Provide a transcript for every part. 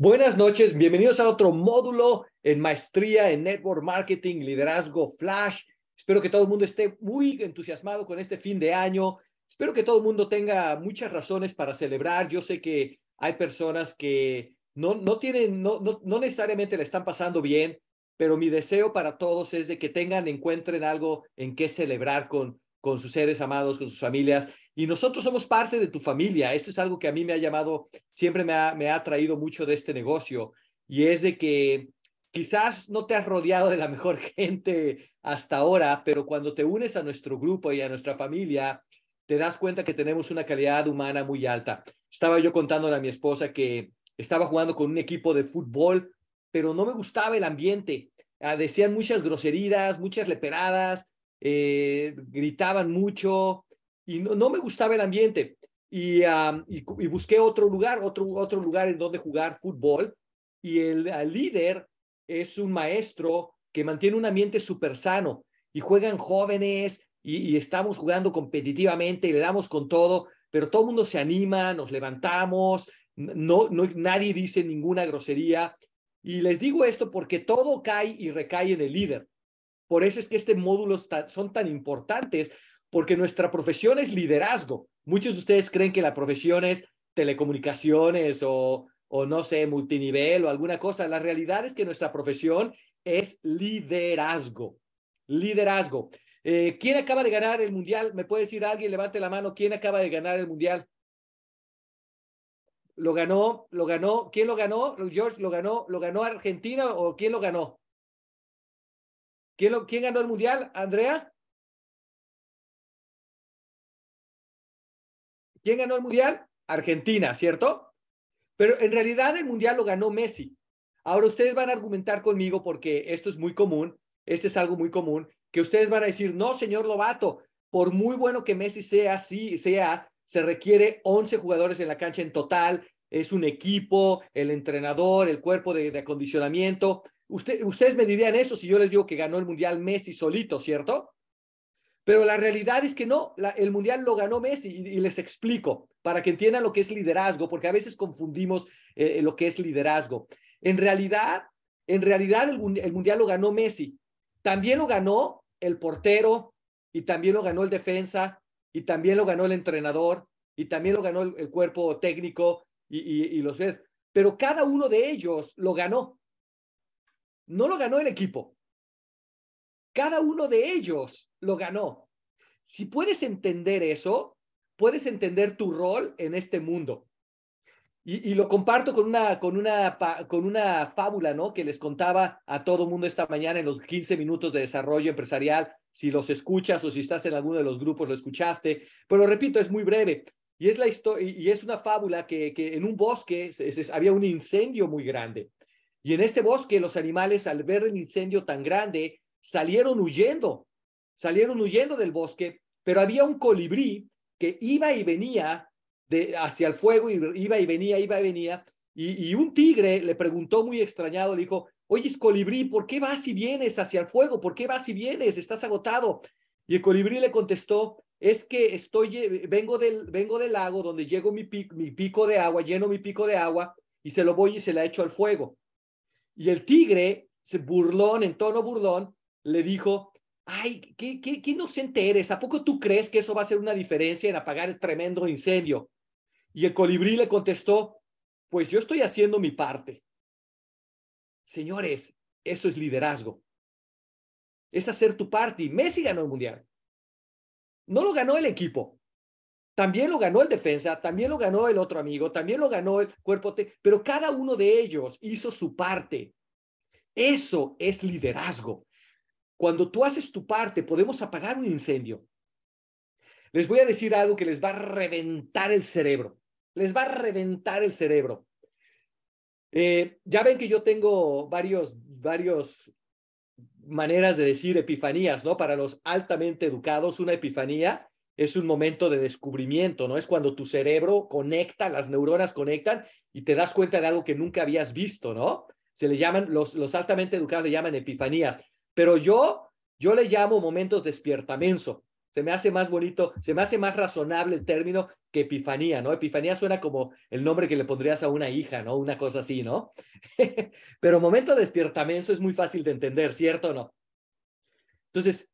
Buenas noches, bienvenidos a otro módulo en maestría en Network Marketing, Liderazgo Flash. Espero que todo el mundo esté muy entusiasmado con este fin de año. Espero que todo el mundo tenga muchas razones para celebrar. Yo sé que hay personas que no, no tienen, no, no, no necesariamente le están pasando bien, pero mi deseo para todos es de que tengan, encuentren algo en qué celebrar con, con sus seres amados, con sus familias. Y nosotros somos parte de tu familia. Esto es algo que a mí me ha llamado, siempre me ha, me ha traído mucho de este negocio. Y es de que quizás no te has rodeado de la mejor gente hasta ahora, pero cuando te unes a nuestro grupo y a nuestra familia, te das cuenta que tenemos una calidad humana muy alta. Estaba yo contándole a mi esposa que estaba jugando con un equipo de fútbol, pero no me gustaba el ambiente. Ah, decían muchas groserías, muchas leperadas, eh, gritaban mucho y no, me gustaba el ambiente. Y, busqué otro lugar, otro, otro lugar en donde jugar fútbol. Y el, líder es un maestro que mantiene un ambiente súper sano y juegan jóvenes y, estamos jugando competitivamente y le damos con todo, pero todo mundo se anima, nos levantamos, no, no, nadie dice ninguna grosería. Y les digo esto porque todo cae y recae en el líder. Por eso es que este módulo son tan importantes, porque nuestra profesión es liderazgo. Muchos de ustedes creen que la profesión es telecomunicaciones o, o no sé, multinivel o alguna cosa. La realidad es que nuestra profesión es liderazgo. Liderazgo. Eh, ¿Quién acaba de ganar el mundial? ¿Me puede decir alguien? Levante la mano. ¿Quién acaba de ganar el mundial? Lo ganó, lo ganó. ¿Quién lo ganó? George lo ganó. ¿Lo ganó Argentina o quién lo ganó? ¿Quién, ¿Quién ganó el mundial? ¿Andrea? ¿Quién ganó el mundial? Argentina, ¿cierto? Pero en realidad el mundial lo ganó Messi. Ahora ustedes van a argumentar conmigo porque esto es muy común, este es algo muy común, que ustedes van a decir, no, señor Lobato, por muy bueno que Messi sea, sí, sea, se requiere 11 jugadores en la cancha en total, es un equipo, el entrenador, el cuerpo de acondicionamiento, ustedes me dirían eso si yo les digo que ganó el Mundial Messi solito, ¿cierto? Pero la realidad es que no, el Mundial lo ganó Messi y, les explico para que entiendan lo que es liderazgo, porque a veces confundimos eh, lo que es liderazgo. En realidad, en realidad el, el Mundial lo ganó Messi. También lo ganó el portero y también lo ganó el defensa y también lo ganó el entrenador y también lo ganó el, cuerpo técnico y, y, y los... Pero cada uno de ellos lo ganó. No lo ganó el equipo. Cada uno de ellos lo ganó. Si puedes entender eso, puedes entender tu rol en este mundo. Y, lo comparto con una, con, una, con una fábula, ¿no? Que les contaba a todo mundo esta mañana en los 15 minutos de desarrollo empresarial. Si los escuchas o si estás en alguno de los grupos, lo escuchaste. Pero repito, es muy breve. Y es, la y es una fábula que, que en un bosque había un incendio muy grande. Y en este bosque los animales al ver el incendio tan grande salieron huyendo, salieron huyendo del bosque, pero había un colibrí que iba y venía de, hacia el fuego, iba y venía, iba y venía, y, un tigre le preguntó muy extrañado, le dijo, oye, colibrí, ¿por qué vas y vienes hacia el fuego? ¿Por qué vas y vienes? Estás agotado. Y el colibrí le contestó, es que estoy, vengo del, vengo del lago donde llego mi pico, de agua, lleno mi pico de agua y se lo voy y se la echo al fuego. Y el tigre, burlón, en tono burlón, le dijo, ay, ¿qué, qué, qué inocente eres, ¿a poco tú crees que eso va a hacer una diferencia en apagar el tremendo incendio? Y el colibrí le contestó, pues yo estoy haciendo mi parte. Señores, eso es liderazgo. Es hacer tu parte. Y Messi ganó el mundial. No lo ganó el equipo. También lo ganó el defensa, también lo ganó el otro amigo, también lo ganó el cuerpo, pero cada uno de ellos hizo su parte. Eso es liderazgo. Cuando tú haces tu parte, podemos apagar un incendio. Les voy a decir algo que les va a reventar el cerebro. Les va a reventar el cerebro. Eh, ya ven que yo tengo varios, varios maneras de decir epifanías, ¿no? Para los altamente educados, una epifanía es un momento de descubrimiento, ¿no? Es cuando tu cerebro conecta, las neuronas conectan y te das cuenta de algo que nunca habías visto, ¿no? Se le llaman, los, los altamente educados le llaman epifanías. Pero yo, yo le llamo momentos despiertamenso. se me hace más bonito, se me hace más razonable el término que epifanía, ¿no? Epifanía suena como el nombre que le pondrías a una hija, ¿no? Una cosa así, ¿no? Pero momento de despiertamiento es muy fácil de entender, ¿cierto o no? Entonces,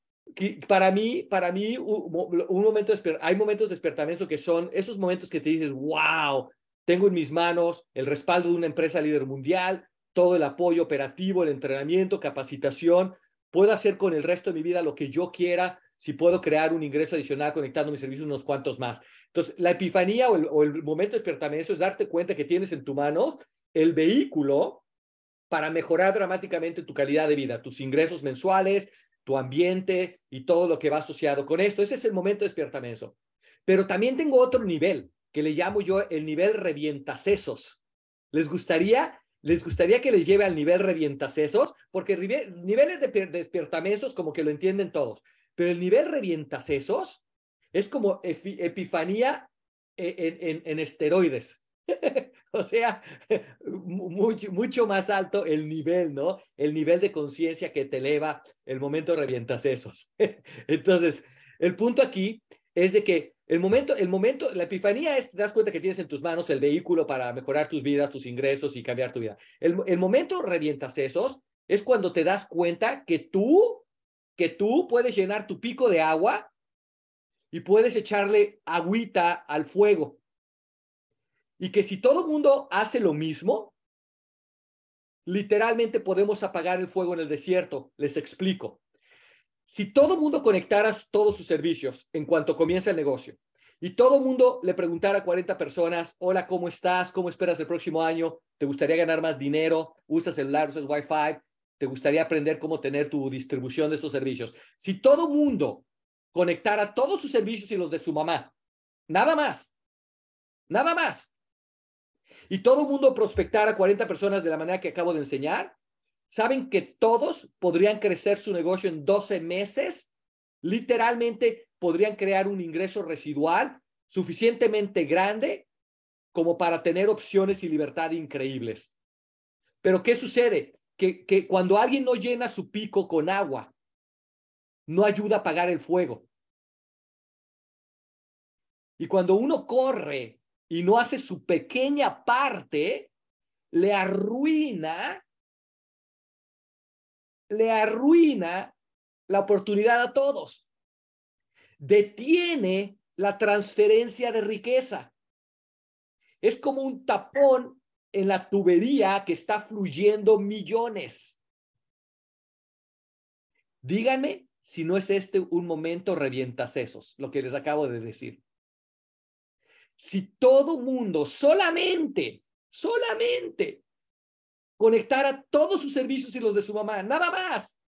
para mí, para mí, un momento hay momentos de que son esos momentos que te dices, wow, tengo en mis manos el respaldo de una empresa líder mundial, todo el apoyo operativo, el entrenamiento, capacitación, puedo hacer con el resto de mi vida lo que yo quiera, si puedo crear un ingreso adicional conectando mis servicios unos cuantos más. Entonces, la epifanía o el, momento de despertamiento es darte cuenta que tienes en tu mano el vehículo para mejorar dramáticamente tu calidad de vida, tus ingresos mensuales, tu ambiente y todo lo que va asociado con esto. Ese es el momento de despertamiento. Pero también tengo otro nivel que le llamo yo el nivel revientacesos. ¿Les gustaría, les gustaría que les lleve al nivel revientacesos? Porque niveles de, de como que lo entienden todos. Pero el nivel revientacesos es como epifanía en, en esteroides. o sea, mucho, más alto el nivel, ¿no? El nivel de conciencia que te eleva el momento revientacesos. Entonces, el punto aquí es de que el momento, el momento, la epifanía es, te das cuenta que tienes en tus manos el vehículo para mejorar tus vidas, tus ingresos y cambiar tu vida. El, el momento revientacesos es cuando te das cuenta que tú, que tú puedes llenar tu pico de agua y puedes echarle agüita al fuego. Y que si todo el mundo hace lo mismo, literalmente podemos apagar el fuego en el desierto. Les explico. Si todo mundo conectara todos sus servicios en cuanto comienza el negocio y todo mundo le preguntara a 40 personas, hola, ¿cómo estás? ¿Cómo esperas el próximo año? ¿Te gustaría ganar más dinero? ¿Usas celular? ¿Usas Wi-Fi? ¿Te gustaría aprender cómo tener tu distribución de estos servicios? Si todo mundo conectara todos sus servicios y los de su mamá, nada más, nada más, y todo mundo prospectara a 40 personas de la manera que acabo de enseñar, ¿Saben que todos podrían crecer su negocio en 12 meses? Literalmente podrían crear un ingreso residual suficientemente grande como para tener opciones y libertad increíbles. Pero ¿qué sucede? Que, que cuando alguien no llena su pico con agua, no ayuda a apagar el fuego. Y cuando uno corre y no hace su pequeña parte, le arruina le arruina la oportunidad a todos. Detiene la transferencia de riqueza. Es como un tapón en la tubería que está fluyendo millones. Díganme si no es este un momento revientacesos, lo que les acabo de decir. Si todo mundo solamente, solamente conectar todos sus servicios y los de su mamá, nada más.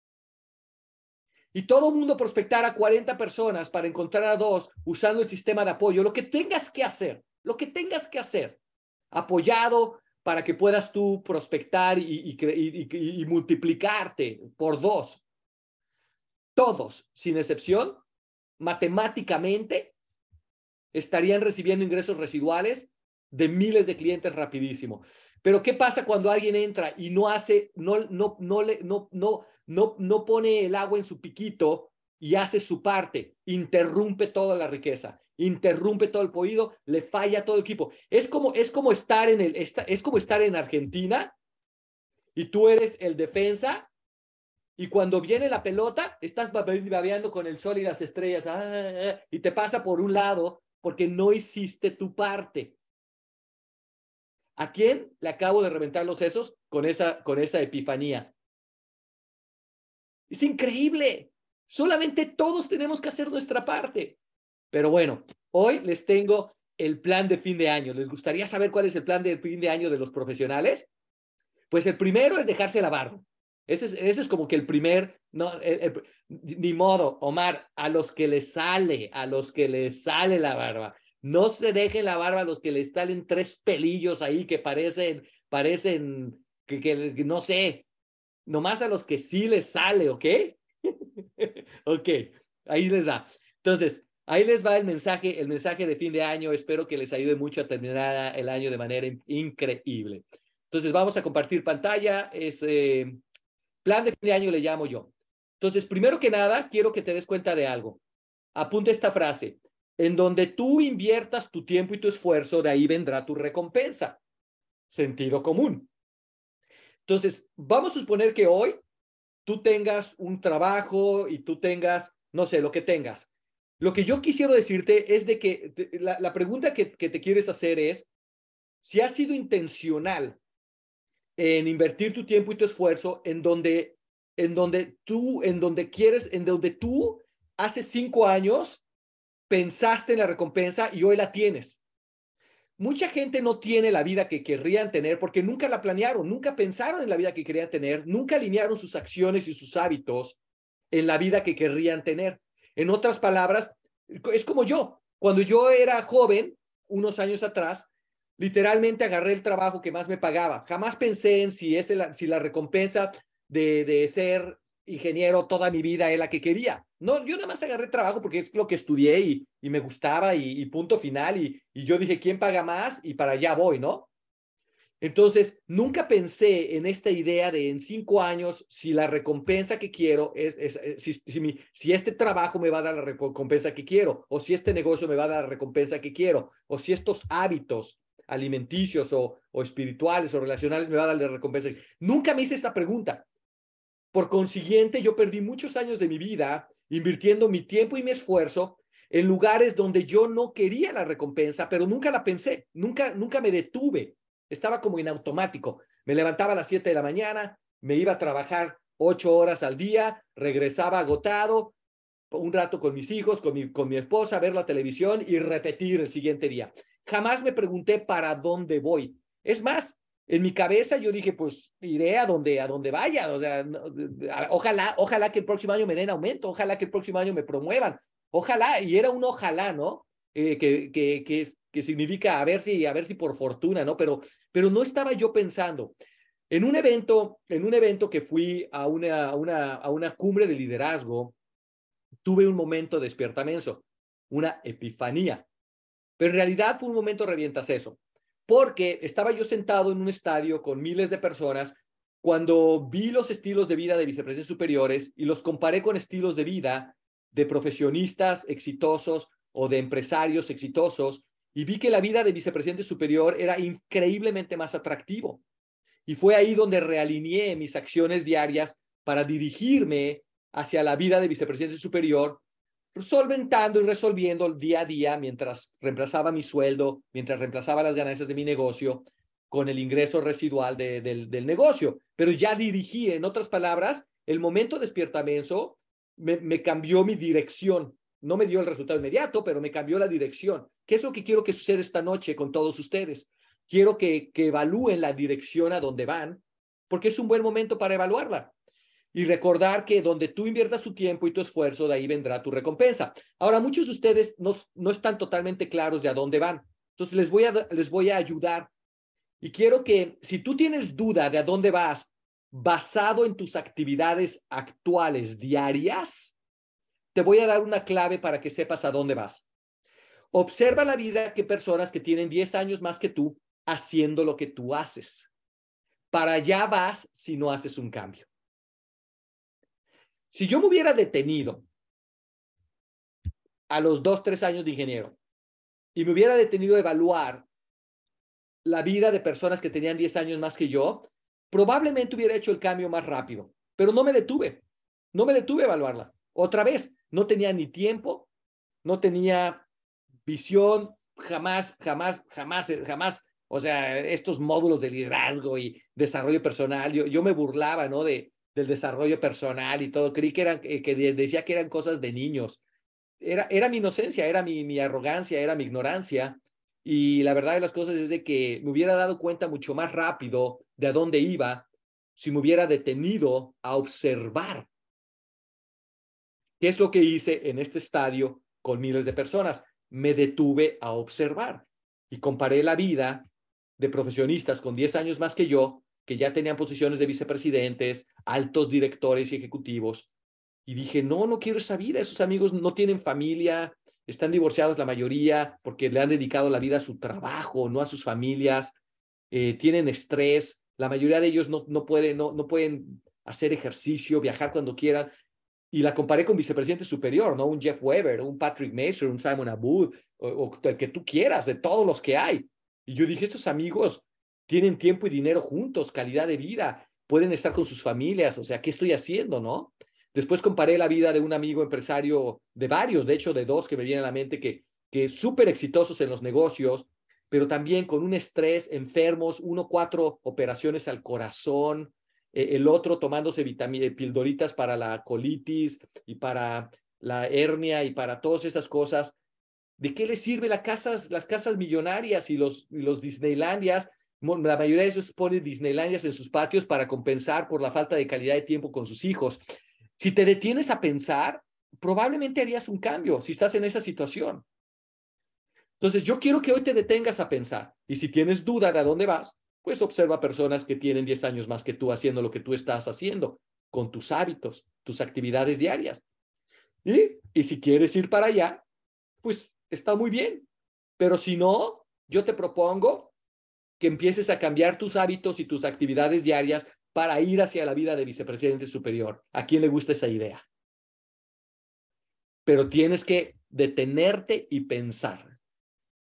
Y todo el mundo prospectar a 40 personas para encontrar a dos usando el sistema de apoyo, lo que tengas que hacer, lo que tengas que hacer, apoyado para que puedas tú prospectar y, y, y multiplicarte por dos. Todos, sin excepción, matemáticamente, estarían recibiendo ingresos residuales de miles de clientes rapidísimo. Pero ¿qué pasa cuando alguien entra y no hace, no, no, no, no, no, no, no pone el agua en su piquito y hace su parte? Interrumpe toda la riqueza, interrumpe todo el pollido, le falla todo el equipo. Es como, es como estar en el, es como estar en Argentina y tú eres el defensa y cuando viene la pelota, estás babeando con el sol y las estrellas ah, ah, ah, y te pasa por un lado porque no hiciste tu parte. ¿A quién le acabo de reventar los sesos con esa, con esa epifanía? Es increíble. Solamente todos tenemos que hacer nuestra parte. Pero bueno, hoy les tengo el plan de fin de año. ¿Les gustaría saber cuál es el plan de fin de año de los profesionales? Pues el primero es dejarse la barba. Ese es, ese es como que el primer, no, ni modo, Omar, a los que les sale, a los que les sale la barba. No se dejen la barba a los que les salen tres pelillos ahí que parecen, parecen, que, que no sé, nomás a los que sí les sale, ¿ok? ok, ahí les da. Entonces, ahí les va el mensaje, el mensaje de fin de año. Espero que les ayude mucho a terminar el año de manera increíble. Entonces, vamos a compartir pantalla. Es eh, plan de fin de año le llamo yo. Entonces, primero que nada, quiero que te des cuenta de algo. apunta esta frase, en donde tú inviertas tu tiempo y tu esfuerzo, de ahí vendrá tu recompensa. Sentido común. Entonces, vamos a suponer que hoy tú tengas un trabajo y tú tengas, no sé, lo que tengas. Lo que yo quisiera decirte es de que la, pregunta que, que te quieres hacer es si has sido intencional en invertir tu tiempo y tu esfuerzo en donde, en donde tú, en donde quieres, en donde tú hace cinco años pensaste en la recompensa y hoy la tienes. Mucha gente no tiene la vida que querrían tener porque nunca la planearon, nunca pensaron en la vida que querían tener, nunca alinearon sus acciones y sus hábitos en la vida que querrían tener. En otras palabras, es como yo. Cuando yo era joven, unos años atrás, literalmente agarré el trabajo que más me pagaba. Jamás pensé en si, es si la recompensa de, de ser ingeniero toda mi vida es la que quería. No, yo nada más agarré trabajo porque es lo que estudié y, y me gustaba y, punto final. Y, y, yo dije, ¿quién paga más? Y para allá voy, ¿no? Entonces, nunca pensé en esta idea de en cinco años, si la recompensa que quiero es, eh, si, si, este trabajo me va a dar la recompensa que quiero, o si este negocio me va a dar la recompensa que quiero, o si estos hábitos alimenticios o, o espirituales o relacionales me va a dar la recompensa. Nunca me hice esa pregunta. Por consiguiente, yo perdí muchos años de mi vida invirtiendo mi tiempo y mi esfuerzo en lugares donde yo no quería la recompensa, pero nunca la pensé, nunca, nunca me detuve. Estaba como en automático. Me levantaba a las 7 de la mañana, me iba a trabajar ocho horas al día, regresaba agotado, un rato con mis hijos, con mi, con mi esposa, ver la televisión y repetir el siguiente día. Jamás me pregunté para dónde voy. Es más, en mi cabeza yo dije, pues iré a donde, a donde vaya, o sea, ojalá, ojalá que el próximo año me den aumento, ojalá que el próximo año me promuevan, ojalá, y era un ojalá, ¿no? Eh, que, que, que, que, significa a ver si, a ver si por fortuna, ¿no? Pero, pero no estaba yo pensando. En un evento, en un evento que fui a una, a una, a una cumbre de liderazgo, tuve un momento de despiertamiento, una epifanía, pero en realidad fue un momento revientas eso porque estaba yo sentado en un estadio con miles de personas cuando vi los estilos de vida de vicepresidentes superiores y los comparé con estilos de vida de profesionistas exitosos o de empresarios exitosos y vi que la vida de vicepresidente superior era increíblemente más atractivo. Y fue ahí donde realineé mis acciones diarias para dirigirme hacia la vida de vicepresidente superior solventando y resolviendo día a día mientras reemplazaba mi sueldo, mientras reemplazaba las ganancias de mi negocio con el ingreso residual del, negocio. Pero ya dirigí, en otras palabras, el momento despiertamiento me, me cambió mi dirección. No me dio el resultado inmediato, pero me cambió la dirección. ¿Qué es lo que quiero que suceda esta noche con todos ustedes? Quiero que evalúen la dirección a donde van, porque es un buen momento para evaluarla y recordar que donde tú inviertas tu tiempo y tu esfuerzo, de ahí vendrá tu recompensa. Ahora, muchos de ustedes no, no están totalmente claros de a dónde van. Entonces, les voy, a, les voy a ayudar. Y quiero que si tú tienes duda de a dónde vas, basado en tus actividades actuales diarias, te voy a dar una clave para que sepas a dónde vas. Observa la vida que personas que tienen 10 años más que tú haciendo lo que tú haces. Para allá vas si no haces un cambio. Si yo me hubiera detenido a los dos, tres años de ingeniero y me hubiera detenido a evaluar la vida de personas que tenían 10 años más que yo, probablemente hubiera hecho el cambio más rápido, pero no me detuve, no me detuve a evaluarla. Otra vez, no tenía ni tiempo, no tenía visión, jamás, jamás, jamás, jamás, o sea, estos módulos de liderazgo y desarrollo personal, yo, yo me burlaba, ¿no? De, del desarrollo personal y todo. Creí que, eran, eh, que decía que eran cosas de niños. Era, era mi inocencia, era mi, mi arrogancia, era mi ignorancia. Y la verdad de las cosas es de que me hubiera dado cuenta mucho más rápido de a dónde iba si me hubiera detenido a observar. ¿Qué es lo que hice en este estadio con miles de personas? Me detuve a observar y comparé la vida de profesionistas con 10 años más que yo que ya tenían posiciones de vicepresidentes, altos directores y ejecutivos. Y dije, no, no quiero esa vida. Esos amigos no tienen familia, están divorciados la mayoría porque le han dedicado la vida a su trabajo, no a sus familias, eh, tienen estrés, la mayoría de ellos no, no, pueden, no, no pueden hacer ejercicio, viajar cuando quieran. y la comparé con vicepresidente superior, ¿no? Un Jeff Weber, un Patrick Mason, un Simon Abud, o, o, el que tú quieras, de todos los que hay. Y yo dije, estos amigos tienen tiempo y dinero juntos, calidad de vida, pueden estar con sus familias, o sea, ¿qué estoy haciendo, no? Después comparé la vida de un amigo empresario, de varios, de hecho de dos que me vienen a la mente, que, que súper exitosos en los negocios, pero también con un estrés, enfermos, uno, cuatro operaciones al corazón, eh, el otro tomándose vitaminas, pildoritas para la colitis y para la hernia y para todas estas cosas. ¿De qué les sirve las casas, las casas millonarias y los, y los Disneylandias? La mayoría de ellos ponen Disneylandias en sus patios para compensar por la falta de calidad de tiempo con sus hijos. Si te detienes a pensar, probablemente harías un cambio si estás en esa situación. Entonces, yo quiero que hoy te detengas a pensar. Y si tienes duda de a dónde vas, pues observa personas que tienen 10 años más que tú haciendo lo que tú estás haciendo, con tus hábitos, tus actividades diarias. Y, y si quieres ir para allá, pues está muy bien. Pero si no, yo te propongo que empieces a cambiar tus hábitos y tus actividades diarias para ir hacia la vida de vicepresidente superior. ¿A quién le gusta esa idea? Pero tienes que detenerte y pensar.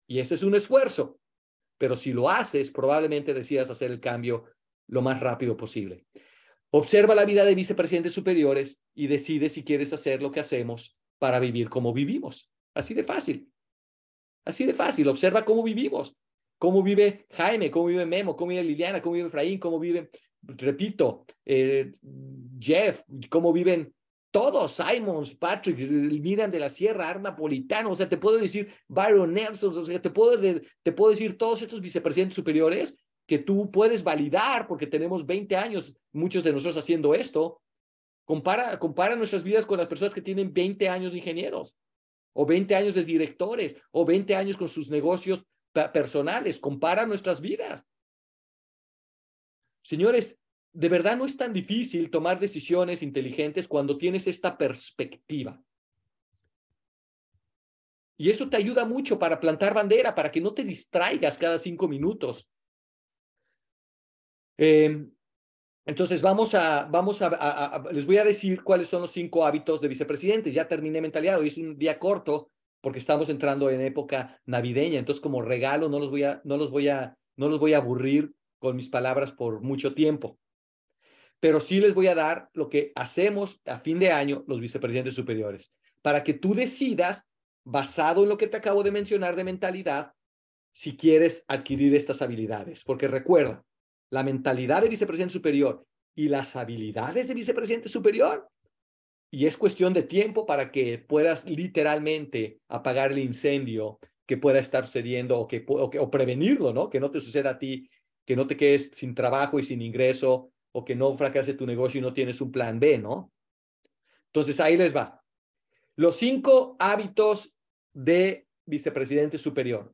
Y ese es un esfuerzo pero si lo haces, probablemente decidas hacer el cambio lo más rápido posible. Observa la vida de vicepresidentes superiores y decide si quieres hacer lo que hacemos para vivir como vivimos. Así de fácil. Así de fácil. Observa cómo vivimos. Cómo vive Jaime, cómo vive Memo, cómo vive Liliana, cómo vive Efraín, cómo vive, repito, eh, Jeff, cómo viven todos, Simons, Patrick, Miriam de la Sierra, Arnapolitano, o sea, te puedo decir Byron Nelson, o sea, te puedo, te puedo decir todos estos vicepresidentes superiores que tú puedes validar porque tenemos 20 años, muchos de nosotros haciendo esto. Compara, compara nuestras vidas con las personas que tienen 20 años de ingenieros, o 20 años de directores, o 20 años con sus negocios personales. Compara nuestras vidas. Señores, de verdad no es tan difícil tomar decisiones inteligentes cuando tienes esta perspectiva. Y eso te ayuda mucho para plantar bandera, para que no te distraigas cada cinco minutos. Em, entonces vamos a, vamos a, les voy a decir cuáles son los cinco hábitos de vicepresidentes. Ya terminé mentalidad, es un día corto porque estamos entrando en época navideña, entonces como regalo no los voy a, no los voy a, no los voy a aburrir con mis palabras por mucho tiempo pero sí les voy a dar lo que hacemos a fin de año los vicepresidentes superiores, para que tú decidas, basado en lo que te acabo de mencionar de mentalidad, si quieres adquirir estas habilidades. Porque recuerda, la mentalidad de vicepresidente superior y las habilidades de vicepresidente superior, y es cuestión de tiempo para que puedas literalmente apagar el incendio que pueda estar sucediendo o, que, o, prevenirlo, ¿no? Que no te suceda a ti, que no te quedes sin trabajo y sin ingreso o que no fracase tu negocio y no tienes un plan B, ¿no? Entonces ahí les va. Los cinco hábitos de vicepresidente superior.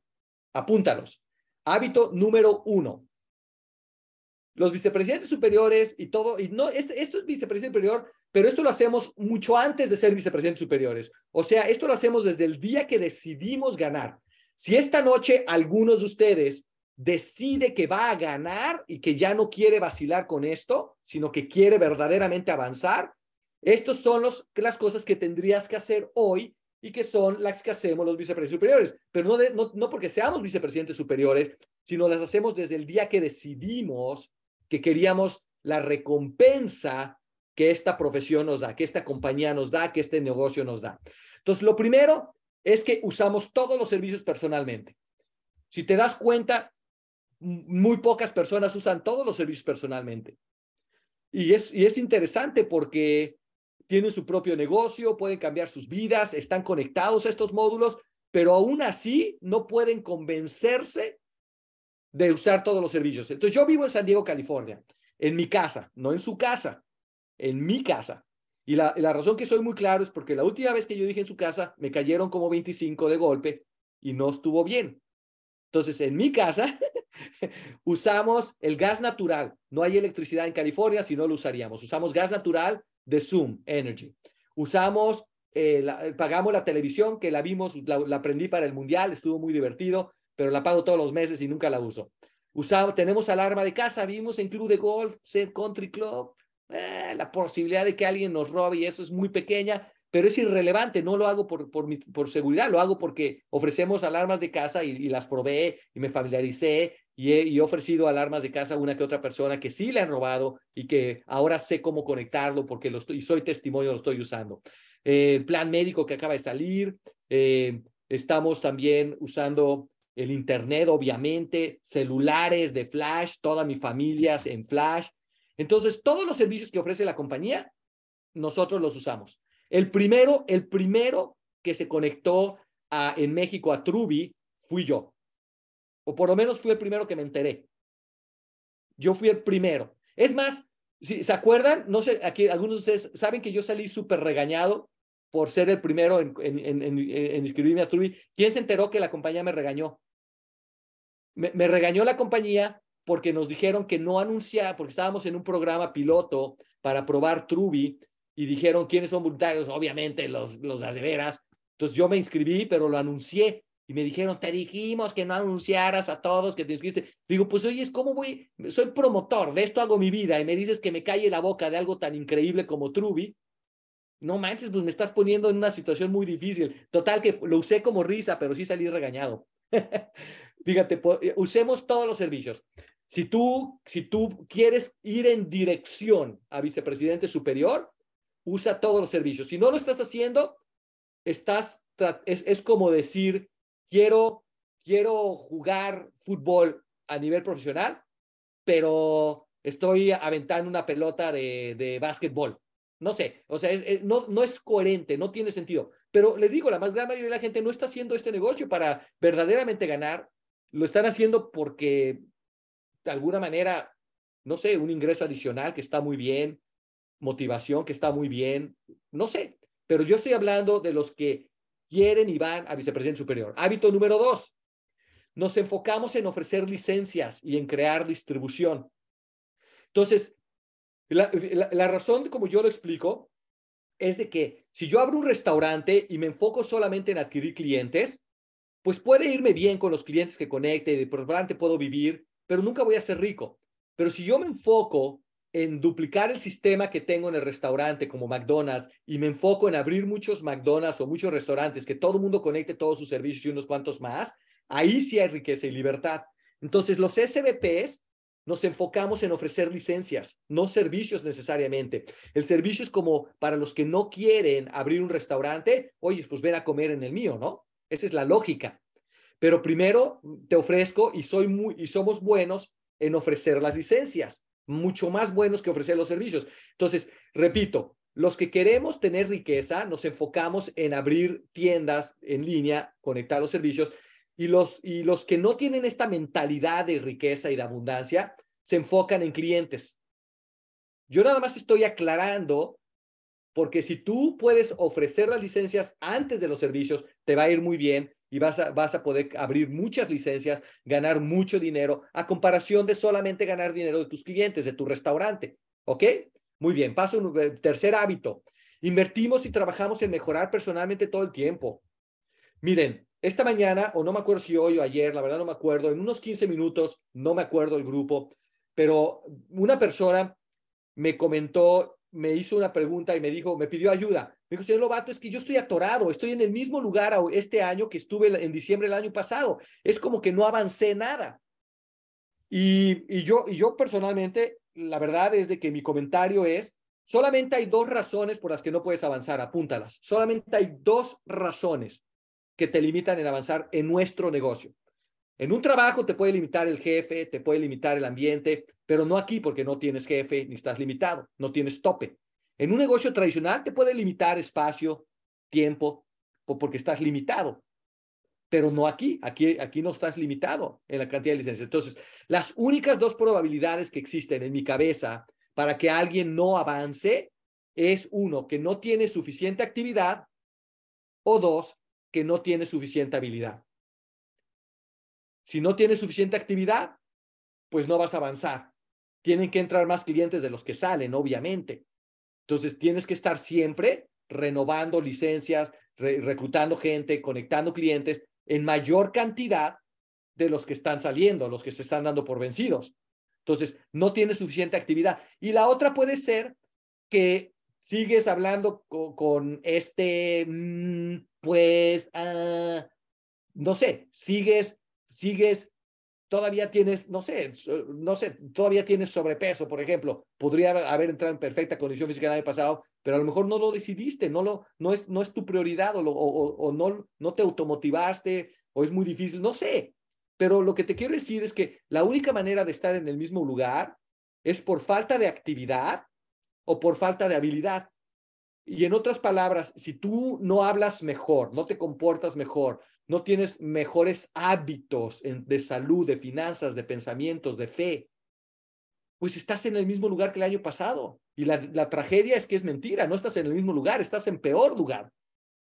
Apúntalos. Hábito número uno. Los vicepresidentes superiores y todo, y no, este, esto es vicepresidente superior, pero esto lo hacemos mucho antes de ser vicepresidentes superiores. O sea, esto lo hacemos desde el día que decidimos ganar. Si esta noche algunos de ustedes decide que va a ganar y que ya no quiere vacilar con esto, sino que quiere verdaderamente avanzar, estos son los, las cosas que tendrías que hacer hoy y que son las que hacemos los vicepresidentes superiores, pero no, no, no porque seamos vicepresidentes superiores, sino las hacemos desde el día que decidimos que queríamos la recompensa que esta profesión nos da, que esta compañía nos da, que este negocio nos da. Entonces, lo primero es que usamos todos los servicios personalmente. Si te das cuenta, muy pocas personas usan todos los servicios personalmente. Y es, y es interesante porque tienen su propio negocio, pueden cambiar sus vidas, están conectados a estos módulos, pero aún así no pueden convencerse de usar todos los servicios. Entonces yo vivo en San Diego, California, en mi casa, no en su casa, en mi casa. Y la, la razón que soy muy claro es porque la última vez que yo dije en su casa, me cayeron como 25 de golpe y no estuvo bien. Entonces, en mi casa usamos el gas natural. No hay electricidad en California, si no lo usaríamos. Usamos gas natural de Zoom Energy. Usamos, eh, eh, pagamos la televisión, que la vimos, la, aprendí para el mundial, estuvo muy divertido, pero la pago todos los meses y nunca la uso. Usamos, tenemos alarma de casa, vimos en club de golf, Country Club, eh, la posibilidad de que alguien nos robe y eso es muy pequeña, pero es irrelevante, no lo hago por, por, por seguridad, lo hago porque ofrecemos alarmas de casa y, las probé y me familiaricé y he, ofrecido alarmas de casa a una que otra persona que sí le han robado y que ahora sé cómo conectarlo porque lo estoy, y soy testimonio, lo estoy usando. Eh, el plan médico que acaba de salir, eh, estamos también usando el Internet, obviamente, celulares de flash, toda mi familia en flash. Entonces, todos los servicios que ofrece la compañía, nosotros los usamos. El primero, el primero que se conectó a, en México a Truby fui yo. O por lo menos fui el primero que me enteré. Yo fui el primero. Es más, si se acuerdan, no sé, aquí algunos de ustedes saben que yo salí súper regañado por ser el primero en, en, en, en, inscribirme a Truby. ¿Quién se enteró que la compañía me regañó? Me, me, regañó la compañía porque nos dijeron que no anunciar, porque estábamos en un programa piloto para probar Truby y dijeron quiénes son voluntarios, obviamente los, los de veras. Entonces yo me inscribí, pero lo anuncié y me dijeron, te dijimos que no anunciaras a todos que te inscribiste. Digo, pues oye, ¿cómo voy? Soy promotor, de esto hago mi vida y me dices que me calle la boca de algo tan increíble como Truby. No manches, pues me estás poniendo en una situación muy difícil. Total que lo usé como risa, pero sí salí regañado. Fíjate, usemos todos los servicios. Si tú, si tú quieres ir en dirección a vicepresidente superior, usa todos los servicios. Si no lo estás haciendo, estás, es, es como decir, quiero, quiero jugar fútbol a nivel profesional, pero estoy aventando una pelota de, de básquetbol. No sé, o sea, no, no es coherente, no tiene sentido. Pero le digo, la más gran mayoría de la gente no está haciendo este negocio para verdaderamente ganar, lo están haciendo porque de alguna manera, no sé, un ingreso adicional que está muy bien, motivación que está muy bien, no sé, pero yo estoy hablando de los que quieren y van a vicepresidente superior. Hábito número dos, nos enfocamos en ofrecer licencias y en crear distribución. Entonces, la, razón, como yo lo explico, es de que si yo abro un restaurante y me enfoco solamente en adquirir clientes, pues puede irme bien con los clientes que conecte, de probablemente puedo vivir, pero nunca voy a ser rico. Pero si yo me enfoco en duplicar el sistema que tengo en el restaurante como McDonald's y me enfoco en abrir muchos McDonald's o muchos restaurantes, que todo el mundo conecte todos sus servicios y unos cuantos más, ahí sí hay riqueza y libertad. Entonces, los SBPs nos enfocamos en ofrecer licencias, no servicios necesariamente. El servicio es como para los que no quieren abrir un restaurante, oye, pues ven a comer en el mío, ¿no? Esa es la lógica. Pero primero te ofrezco y soy y somos buenos en ofrecer las licencias mucho más buenos que ofrecer los servicios. Entonces, repito, los que queremos tener riqueza, nos enfocamos en abrir tiendas en línea, conectar los servicios, y los, y los que no tienen esta mentalidad de riqueza y de abundancia, se enfocan en clientes. Yo nada más estoy aclarando, porque si tú puedes ofrecer las licencias antes de los servicios, te va a ir muy bien y vas a, vas a poder abrir muchas licencias, ganar mucho dinero, a comparación de solamente ganar dinero de tus clientes, de tu restaurante. ¿Ok? Muy bien, paso un eh, tercer hábito. Invertimos y trabajamos en mejorar personalmente todo el tiempo. Miren, esta mañana, o no me acuerdo si hoy o ayer, la verdad no me acuerdo, en unos 15 minutos, no me acuerdo el grupo, pero una persona me comentó me hizo una pregunta y me dijo, me pidió ayuda. Me dijo, señor Lobato, es que yo estoy atorado, estoy en el mismo lugar este año que estuve en diciembre del año pasado. Es como que no avancé nada. Y, y, yo, y yo personalmente, la verdad es de que mi comentario es, solamente hay dos razones por las que no puedes avanzar, apúntalas. Solamente hay dos razones que te limitan en avanzar en nuestro negocio. En un trabajo te puede limitar el jefe, te puede limitar el ambiente, pero no aquí porque no tienes jefe ni estás limitado, no tienes tope. En un negocio tradicional te puede limitar espacio, tiempo, porque estás limitado, pero no aquí. Aquí, aquí no estás limitado en la cantidad de licencias. Entonces, las únicas dos probabilidades que existen en mi cabeza para que alguien no avance es uno, que no tiene suficiente actividad o dos, que no tiene suficiente habilidad. Si no tienes suficiente actividad, pues no vas a avanzar. Tienen que entrar más clientes de los que salen, obviamente. Entonces tienes que estar siempre renovando licencias, reclutando gente, conectando clientes en mayor cantidad de los que están saliendo, los que se están dando por vencidos. Entonces, no tienes suficiente actividad. Y la otra puede ser que sigues hablando con, este, mm, pues, ah, no sé, sigues, sigues, todavía tienes, no sé, no sé, todavía tienes sobrepeso, por ejemplo, podría haber entrado en perfecta condición física el año pasado, pero a lo mejor no lo decidiste, no, lo, no, es, no es tu prioridad o, o, no, no te automotivaste o es muy difícil, no sé. Pero lo que te quiero decir es que la única manera de estar en el mismo lugar es por falta de actividad o por falta de habilidad. Y en otras palabras, si tú no hablas mejor, no te comportas mejor, no tienes mejores hábitos de salud, de finanzas, de pensamientos, de fe, pues estás en el mismo lugar que el año pasado. Y la, tragedia es que es mentira, no estás en el mismo lugar, estás en peor lugar,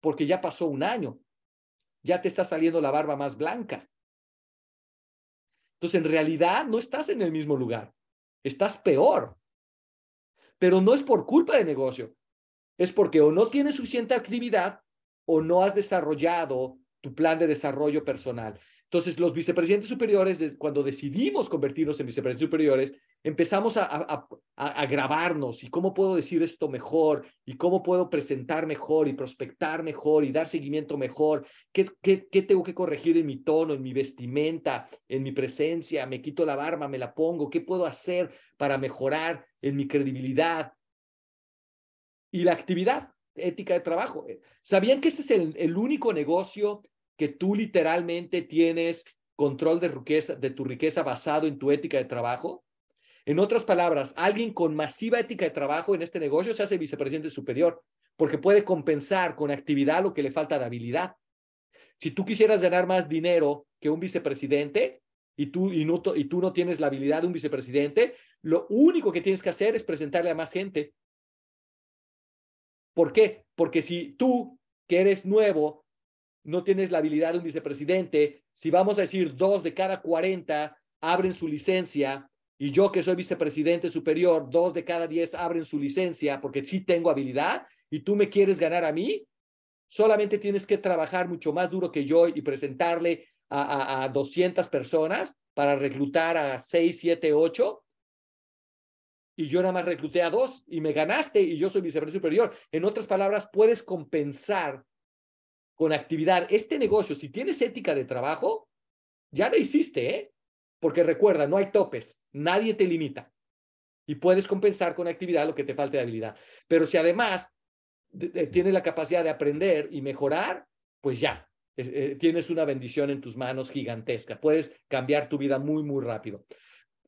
porque ya pasó un año, ya te está saliendo la barba más blanca. Entonces, en realidad no estás en el mismo lugar, estás peor. Pero no es por culpa de negocio, es porque o no tienes suficiente actividad o no has desarrollado tu plan de desarrollo personal. Entonces, los vicepresidentes superiores, cuando decidimos convertirnos en vicepresidentes superiores, empezamos a, a, grabarnos y cómo puedo decir esto mejor y cómo puedo presentar mejor y prospectar mejor y dar seguimiento mejor, qué, qué, qué tengo que corregir en mi tono, en mi vestimenta, en mi presencia, me quito la barba, me la pongo, qué puedo hacer para mejorar en mi credibilidad y la actividad ética de trabajo. ¿Sabían que este es el, el único negocio que tú literalmente tienes control de, riqueza, de tu riqueza basado en tu ética de trabajo. En otras palabras, alguien con masiva ética de trabajo en este negocio se hace vicepresidente superior porque puede compensar con actividad lo que le falta de habilidad. Si tú quisieras ganar más dinero que un vicepresidente y tú, y, no, y tú no tienes la habilidad de un vicepresidente, lo único que tienes que hacer es presentarle a más gente. ¿Por qué? Porque si tú, que eres nuevo, no tienes la habilidad de un vicepresidente, si vamos a decir dos de cada 40 abren su licencia y yo que soy vicepresidente superior, dos de cada diez abren su licencia porque sí tengo habilidad y tú me quieres ganar a mí, solamente tienes que trabajar mucho más duro que yo y presentarle a, a, 200 personas para reclutar a 6, 7, 8 y yo nada más recluté a dos y me ganaste y yo soy vicepresidente superior. En otras palabras, puedes compensar con actividad. Este negocio, si tienes ética de trabajo, ya lo hiciste, ¿eh? Porque recuerda, no hay topes, nadie te limita. Y puedes compensar con actividad lo que te falte de habilidad. Pero si además tienes la capacidad de aprender y mejorar, pues ya, eh, tienes una bendición en tus manos gigantesca. Puedes cambiar tu vida muy, muy rápido.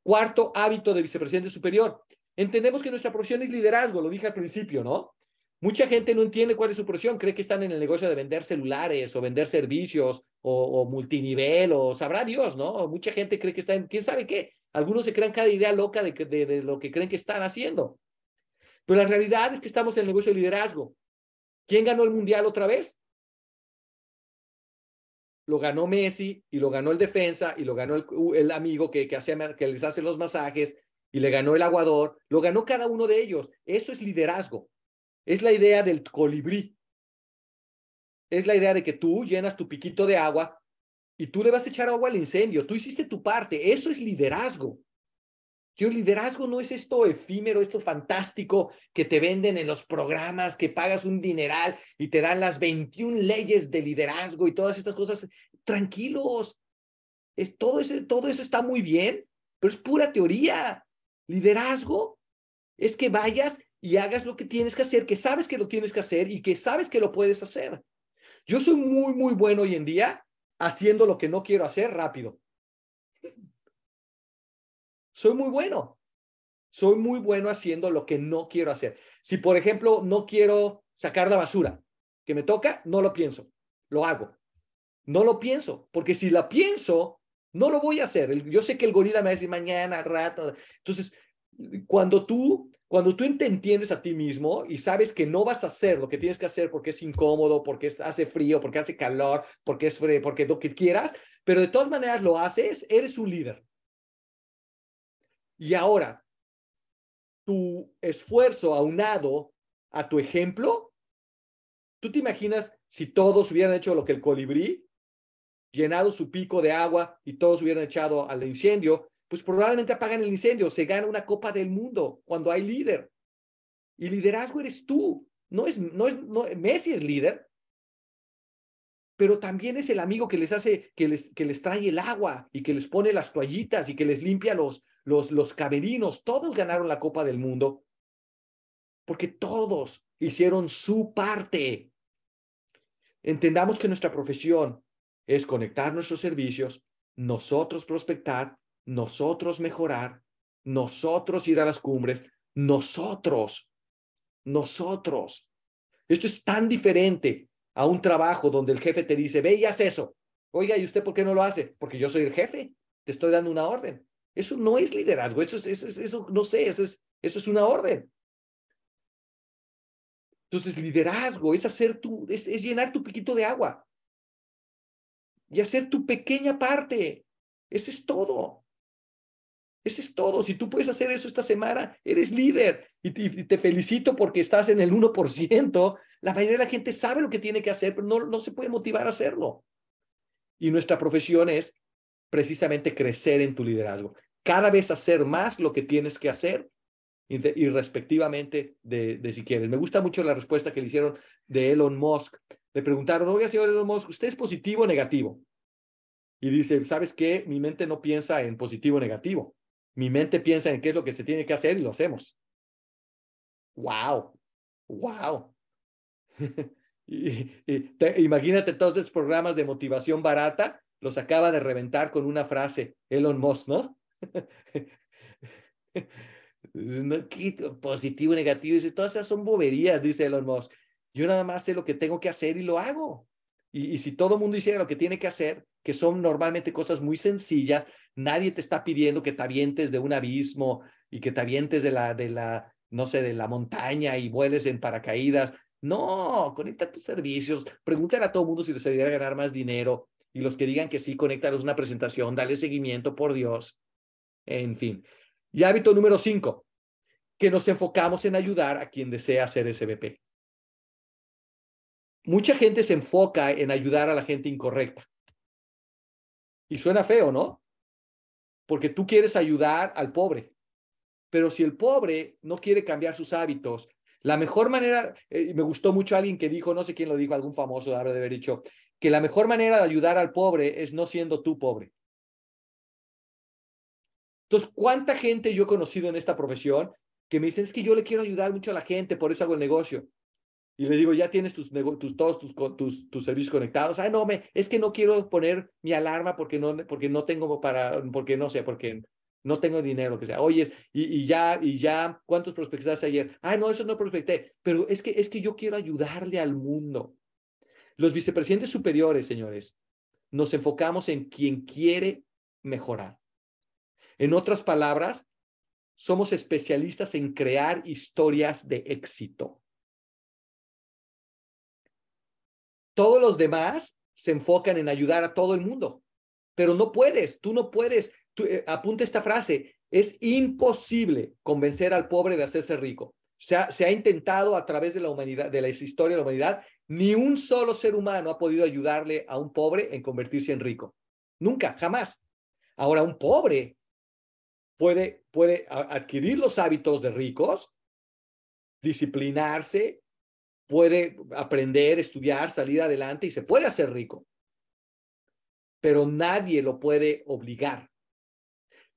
Cuarto hábito de vicepresidente superior. Entendemos que nuestra profesión es liderazgo, lo dije al principio, ¿no? Mucha gente no entiende cuál es su profesión, cree que están en el negocio de vender celulares o vender servicios o, multinivel o sabrá Dios, ¿no? Mucha gente cree que está en, quién sabe qué. Algunos se crean cada idea loca de, de, de lo que creen que están haciendo. Pero la realidad es que estamos en el negocio de liderazgo. ¿Quién ganó el mundial otra vez? Lo ganó Messi y lo ganó el defensa y lo ganó el, el amigo que, que, hace, que les hace los masajes y le ganó el aguador. Lo ganó cada uno de ellos. Eso es liderazgo. Es la idea del colibrí. Es la idea de que tú llenas tu piquito de agua y tú le vas a echar agua al incendio. Tú hiciste tu parte. Eso es liderazgo. Yo, liderazgo no es esto efímero, esto fantástico que te venden en los programas, que pagas un dineral y te dan las 21 leyes de liderazgo y todas estas cosas. Tranquilos. Es, todo, todo eso está muy bien, pero es pura teoría. Liderazgo es que vayas y hagas lo que tienes que hacer, que sabes que lo tienes que hacer y que sabes que lo puedes hacer. Yo soy muy, muy bueno hoy en día haciendo lo que no quiero hacer rápido. Soy muy bueno. Soy muy bueno haciendo lo que no quiero hacer. Si, por ejemplo, no quiero sacar la basura que me toca, no lo pienso. Lo hago. No lo pienso, porque si la pienso, no lo voy a hacer. Yo sé que el gorila me va a decir mañana, rato. Entonces, cuando tú cuando tú entiendes a ti mismo y sabes que no vas a hacer lo que tienes que hacer porque es incómodo, porque hace frío, porque hace calor, porque es frío, porque lo que quieras, pero de todas maneras lo haces, eres un líder. Y ahora, tu esfuerzo aunado a tu ejemplo, ¿tú te imaginas si todos hubieran hecho lo que el colibrí, llenado su pico de agua y todos hubieran echado al incendio, pues probablemente apagan el incendio, se gana una Copa del Mundo cuando hay líder. Y liderazgo eres tú. No es, no es, no, Messi es líder, pero también es el amigo que les hace, que les, que les trae el agua y que les pone las toallitas y que les limpia los, los, los. Todos ganaron la Copa del Mundo porque todos hicieron su parte. Entendamos que nuestra profesión es conectar nuestros servicios, nosotros prospectar, nosotros mejorar, nosotros ir a las cumbres, nosotros, nosotros. Esto es tan diferente a un trabajo donde el jefe te dice, ve y haz eso. Oiga, ¿y usted por qué no lo hace? Porque yo soy el jefe, te estoy dando una orden. Eso no es liderazgo, eso es, eso, eso no sé, eso es, eso es una orden. Entonces, liderazgo es hacer tu, es, llenar tu piquito de agua y hacer tu pequeña parte. Eso es todo. Eso es todo. Si tú puedes hacer eso esta semana, eres líder. Y te, felicito porque estás en el 1%. La mayoría de la gente sabe lo que tiene que hacer, pero no, no se puede motivar a hacerlo. Y nuestra profesión es precisamente crecer en tu liderazgo. Cada vez hacer más lo que tienes que hacer y, de, de, si quieres. Me gusta mucho la respuesta que le hicieron de Elon Musk. Le preguntaron, oiga, señor Elon Musk, ¿usted es positivo o negativo? Y dice, ¿sabes qué? Mi mente no piensa en positivo o negativo. Mi mente piensa en qué es lo que se tiene que hacer y lo hacemos. ¡Wow! ¡Wow! y, imagínate todos estos programas de motivación barata, los acaba de reventar con una frase Elon Musk, ¿no? no, positivo, negativo, dice, todas esas son boberías, dice Elon Musk. Yo nada más sé lo que tengo que hacer y lo hago. Y, y si todo el mundo hiciera lo que tiene que hacer, que son normalmente cosas muy sencillas, nadie te está pidiendo que te avientes de un abismo y que te avientes de la, de la, no sé, de la montaña y vueles en paracaídas. No, conecta tus servicios, pregúntale a todo mundo si les ganar más dinero y los que digan que sí, conéctalos una presentación, dale seguimiento, por Dios. En fin. Y hábito número cinco, que nos enfocamos en ayudar a quien desea hacer SBP. Mucha gente se enfoca en ayudar a la gente incorrecta. Y suena feo, ¿no? Porque tú quieres ayudar al pobre. Pero si el pobre no quiere cambiar sus hábitos, la mejor manera, eh, me gustó mucho alguien que dijo, no sé quién lo dijo, algún famoso habrá de haber dicho, que la mejor manera de ayudar al pobre es no siendo tú pobre. Entonces, ¿cuánta gente yo he conocido en esta profesión que me dicen, es que yo le quiero ayudar mucho a la gente, por eso hago el negocio? Y le digo, ya tienes tus, todos tus, tus, tus, servicios conectados. Ah, no, me, es que no quiero poner mi alarma porque no, porque no tengo para, porque no sé, porque no tengo dinero, que sea. Oye, y, ya, y ya, ¿cuántos prospectaste ayer? Ah, no, eso no prospecté. Pero es que, es que yo quiero ayudarle al mundo. Los vicepresidentes superiores, señores, nos enfocamos en quien quiere mejorar. En otras palabras, somos especialistas en crear historias de éxito. Todos los demás se enfocan en ayudar a todo el mundo, pero no puedes, tú no puedes. Eh, apunta esta frase, es imposible convencer al pobre de hacerse rico. Se ha, intentado a través de la humanidad, de la historia de la humanidad, ni un solo ser humano ha podido ayudarle a un pobre en convertirse en rico. Nunca, jamás. Ahora, un pobre puede, puede adquirir los hábitos de ricos, disciplinarse, puede aprender, estudiar, salir adelante y se puede hacer rico. Pero nadie lo puede obligar.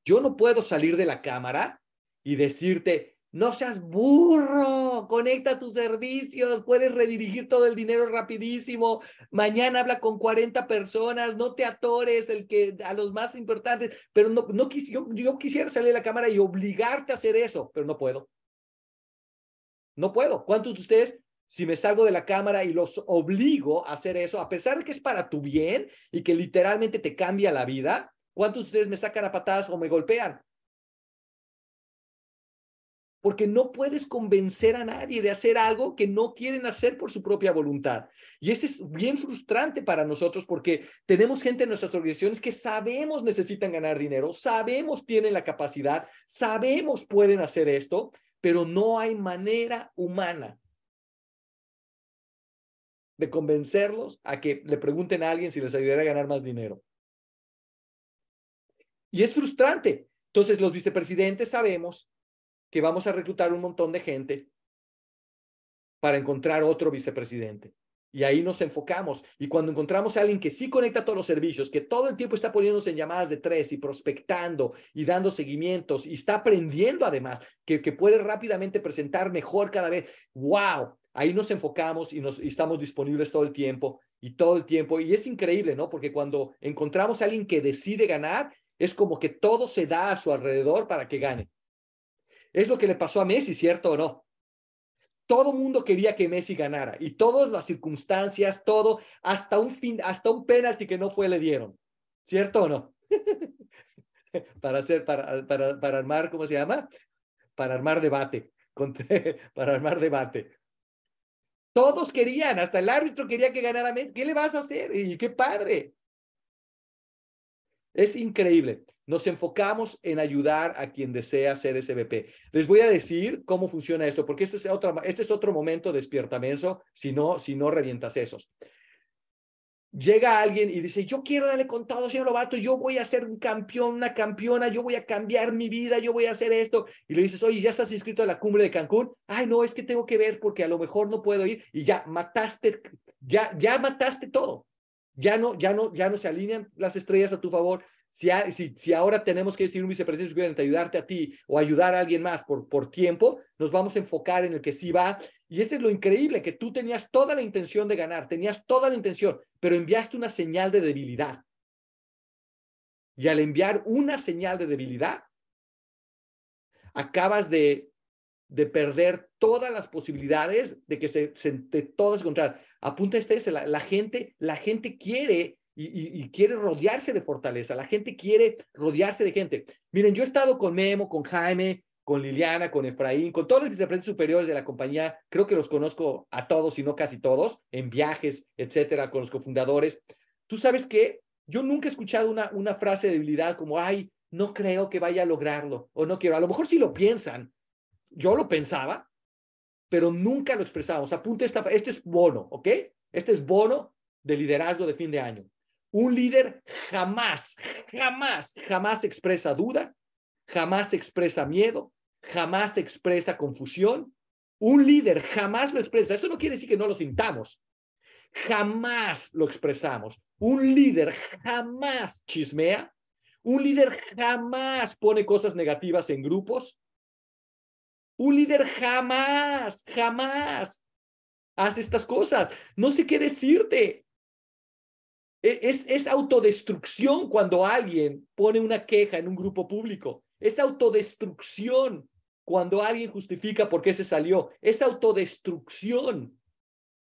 Yo no puedo salir de la cámara y decirte, no seas burro, conecta tus servicios, puedes redirigir todo el dinero rapidísimo. Mañana habla con 40 personas, no te atores el que a los más importantes, pero no, no yo, yo quisiera salir de la cámara y obligarte a hacer eso, pero no puedo. No puedo. ¿Cuántos de ustedes si me salgo de la cámara y los obligo a hacer eso, a pesar de que es para tu bien y que literalmente te cambia la vida, ¿cuántos de ustedes me sacan a patadas o me golpean? porque no puedes convencer a nadie de hacer algo que no quieren hacer por su propia voluntad. Y eso es bien frustrante para nosotros porque tenemos gente en nuestras organizaciones que sabemos necesitan ganar dinero, sabemos tienen la capacidad, sabemos pueden hacer esto, pero no hay manera humana de convencerlos a que le pregunten a alguien si les ayudaría a ganar más dinero. Y es frustrante. Entonces, los vicepresidentes sabemos que vamos a reclutar un montón de gente para encontrar otro vicepresidente. Y ahí nos enfocamos. Y cuando encontramos a alguien que sí conecta todos los servicios, que todo el tiempo está poniéndose en llamadas de tres y prospectando y dando seguimientos y está aprendiendo además, que, que puede rápidamente presentar mejor cada vez, wow, ahí nos enfocamos y, nos, y estamos disponibles todo el tiempo y todo el tiempo. Y es increíble, ¿no? Porque cuando encontramos a alguien que decide ganar, es como que todo se da a su alrededor para que gane. Es lo que le pasó a Messi, ¿cierto o no? todo mundo quería que Messi ganara y todas las circunstancias, todo, hasta un fin, hasta un penalti que no fue le dieron. ¿Cierto o no? para hacer, para, para, para armar, ¿cómo se llama? Para armar debate, para armar debate. Todos querían, hasta el árbitro quería que ganara Messi. ¿Qué le vas a hacer? Y qué padre. Es increíble. Nos enfocamos en ayudar a quien desea ser SBP. Les voy a decir cómo funciona esto, porque este es, otro, este es otro momento despiertamiento, si no, si no revientas esos. Llega alguien y dice, yo quiero darle con todo, señor Lobato, yo voy a ser un campeón, una campeona, yo voy a cambiar mi vida, yo voy a hacer esto. Y le dices, oye, ¿ya estás inscrito a la cumbre de Cancún? Ay, no, es que tengo que ver porque a lo mejor no puedo ir. Y ya mataste, ya, ya mataste todo ya no, ya no, ya no se alinean las estrellas a tu favor. Si, ahora tenemos que decir un vicepresidente ayudarte a ti o ayudar a alguien más por, tiempo, nos vamos a enfocar en el que sí va. Y ese es lo increíble, que tú tenías toda la intención de ganar, tenías toda la intención, pero enviaste una señal de debilidad. Y al enviar una señal de debilidad, acabas de, de perder todas las posibilidades de que se, se de todos encontrar. Apunta este, la, gente, la gente quiere y, y, quiere rodearse de fortaleza, la gente quiere rodearse de gente. Miren, yo he estado con Memo, con Jaime, con Liliana, con Efraín, con todos los vicepresidentes superiores de la compañía, creo que los conozco a todos, si no casi todos, en viajes, etcétera, con los cofundadores. Tú sabes que yo nunca he escuchado una, una frase de debilidad como, ay, no creo que vaya a lograrlo, o no quiero. A lo mejor sí lo piensan. Yo lo pensaba, pero nunca lo expresamos. Apunte esta, este es bono, ¿ok? Este es bono de liderazgo de fin de año. Un líder jamás, jamás, jamás expresa duda, jamás expresa miedo, jamás expresa confusión. Un líder jamás lo expresa. Esto no quiere decir que no lo sintamos. Jamás lo expresamos. Un líder jamás chismea. Un líder jamás pone cosas negativas en grupos. Un líder jamás, jamás hace estas cosas. No sé qué decirte. E, es, es autodestrucción cuando alguien pone una queja en un grupo público. Es autodestrucción cuando alguien justifica por qué se salió. Es autodestrucción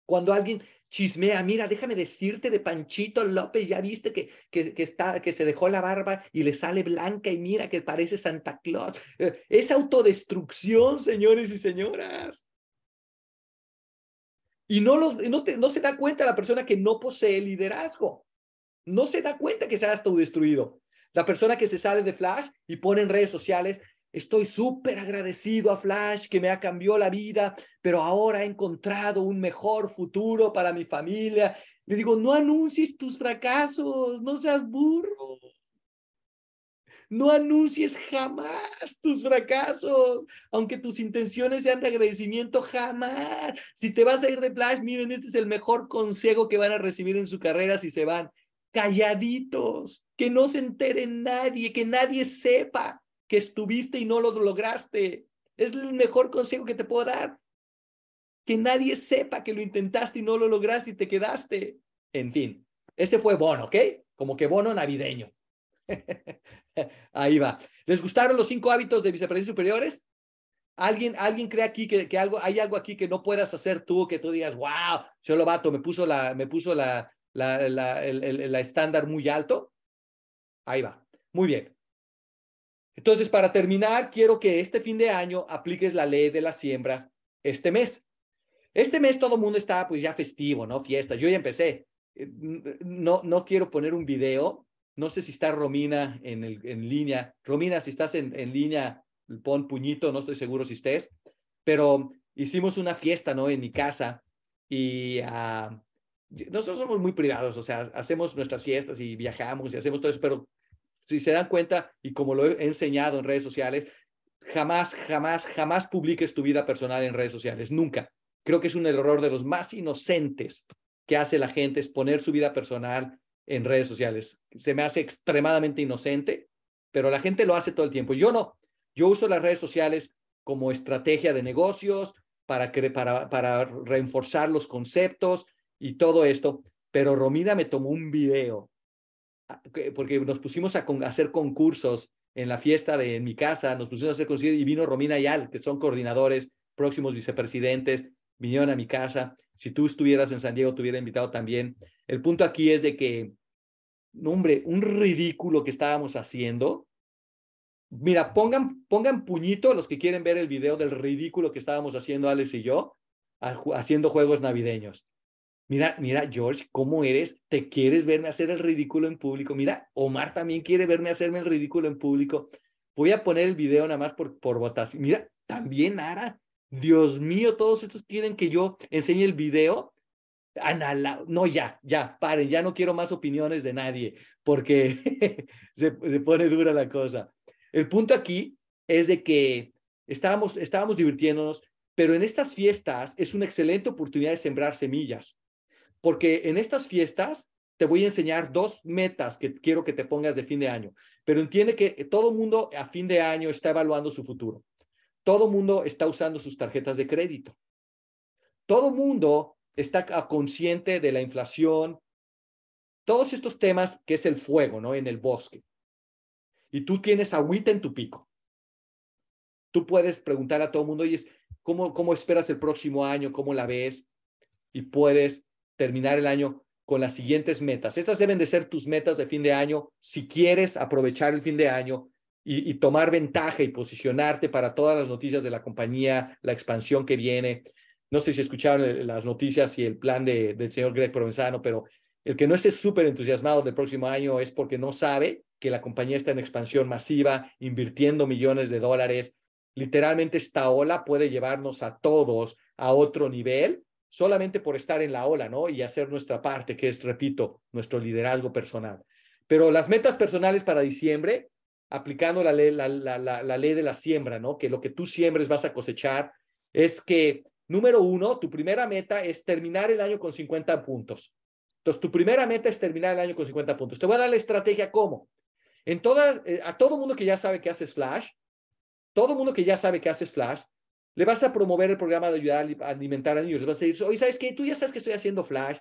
cuando alguien chismea, mira, déjame decirte de Panchito López, ya viste que, que, está, que se dejó la barba y le sale blanca y mira que parece Santa Claus. Eh, es autodestrucción, señores y señoras. Y no, lo, no, no se da cuenta la persona que no posee liderazgo. No se da cuenta que se ha autodestruido. La persona que se sale de Flash y pone en redes sociales, Estoy súper agradecido a Flash que me ha cambiado la vida, pero ahora he encontrado un mejor futuro para mi familia. Le digo, no anuncies tus fracasos, no seas burro. No anuncies jamás tus fracasos, aunque tus intenciones sean de agradecimiento, jamás. Si te vas a ir de Flash, miren, este es el mejor consejo que van a recibir en su carrera si se van. Calladitos, que no se entere nadie, que nadie sepa que estuviste y no lo lograste. Es el mejor consejo que te puedo dar. Que nadie sepa que lo intentaste y no lo lograste y te quedaste. En fin, ese fue bono, ¿ok? Como que bono navideño. Ahí va. ¿Les gustaron los cinco hábitos de vicepresidentes superiores? ¿Alguien, alguien cree aquí que, que, algo, hay algo aquí que no puedas hacer tú, que tú digas, wow, lo vato, me puso la, me puso la, la, la, el, la estándar muy alto? Ahí va. Muy bien. Entonces, para terminar, quiero que este fin de año apliques la ley de la siembra este mes. Este mes todo el mundo está pues ya festivo, ¿no? Fiesta. Yo ya empecé. Eh, no, no quiero poner un video. No sé si está Romina en, el, en línea. Romina, si estás en, en línea, pon puñito, no estoy seguro si estés. Pero hicimos una fiesta, ¿no? En mi casa y uh, nosotros somos muy privados, o sea, hacemos nuestras fiestas y viajamos y hacemos todo eso, pero si se dan cuenta, y como lo he enseñado en redes sociales, jamás, jamás, jamás publiques tu vida personal en redes sociales, nunca. Creo que es un error de los más inocentes que hace la gente, es poner su vida personal en redes sociales. Se me hace extremadamente inocente, pero la gente lo hace todo el tiempo. Yo no. Yo uso las redes sociales como estrategia de negocios, para, para, para reforzar los conceptos y todo esto. Pero Romina me tomó un video ah, porque nos pusimos a, hacer concursos en la fiesta de mi casa, nos pusimos a hacer concursos y vino Romina y Al, que son coordinadores, próximos vicepresidentes, vinieron a mi casa. Si tú estuvieras en San Diego, te hubiera invitado también. El punto aquí es de que, hombre, un ridículo que estábamos haciendo. Mira, pongan, pongan puñito los que quieren ver el video del ridículo que estábamos haciendo Alex y yo, haciendo juegos navideños. Mira, mira, George, ¿cómo eres? ¿Te quieres verme hacer el ridículo en público? Mira, Omar también quiere verme hacerme el ridículo en público. Voy a poner el video nada más por, por votación. Mira, también Ara. Dios mío, todos estos quieren que yo enseñe el video. No, ya, ya, paren, ya no quiero más opiniones de nadie, porque se, se, pone dura la cosa. El punto aquí es de que estábamos, estábamos divirtiéndonos, pero en estas fiestas es una excelente oportunidad de sembrar semillas, porque en estas fiestas te voy a enseñar dos metas que quiero que te pongas de fin de año, pero entiende que todo mundo a fin de año está evaluando su futuro. Todo mundo está usando sus tarjetas de crédito. Todo mundo está consciente de la inflación, todos estos temas que es el fuego, ¿no? En el bosque. Y tú tienes agüita en tu pico. Tú puedes preguntar a todo el mundo, oye, ¿cómo, ¿cómo esperas el próximo año? ¿Cómo la ves? Y puedes terminar el año con las siguientes metas. Estas deben de ser tus metas de fin de año si quieres aprovechar el fin de año y, tomar ventaja y posicionarte para todas las noticias de la compañía, la expansión que viene. No sé si escucharon las noticias y el plan de, del señor Greg Provenzano, pero el que no esté súper entusiasmado del próximo año es porque no sabe que la compañía está en expansión masiva, invirtiendo millones de dólares. Literalmente esta ola puede llevarnos a todos a otro nivel solamente por estar en la ola, ¿no? Y hacer nuestra parte, que es, repito, nuestro liderazgo personal. Pero las metas personales para diciembre aplicando la ley, la, la, ley de la siembra, ¿no? Que lo que tú siembres vas a cosechar es que, número uno, tu primera meta es terminar el año con 50 puntos. Entonces, tu primera meta es terminar el año con 50 puntos. Te voy a dar la estrategia cómo. En toda, eh, a todo mundo que ya sabe que haces Flash, todo mundo que ya sabe que haces Flash, le vas a promover el programa de ayudar a alimentar a niños. Le vas a decir, oye, ¿sabes qué? Tú ya sabes que estoy haciendo Flash.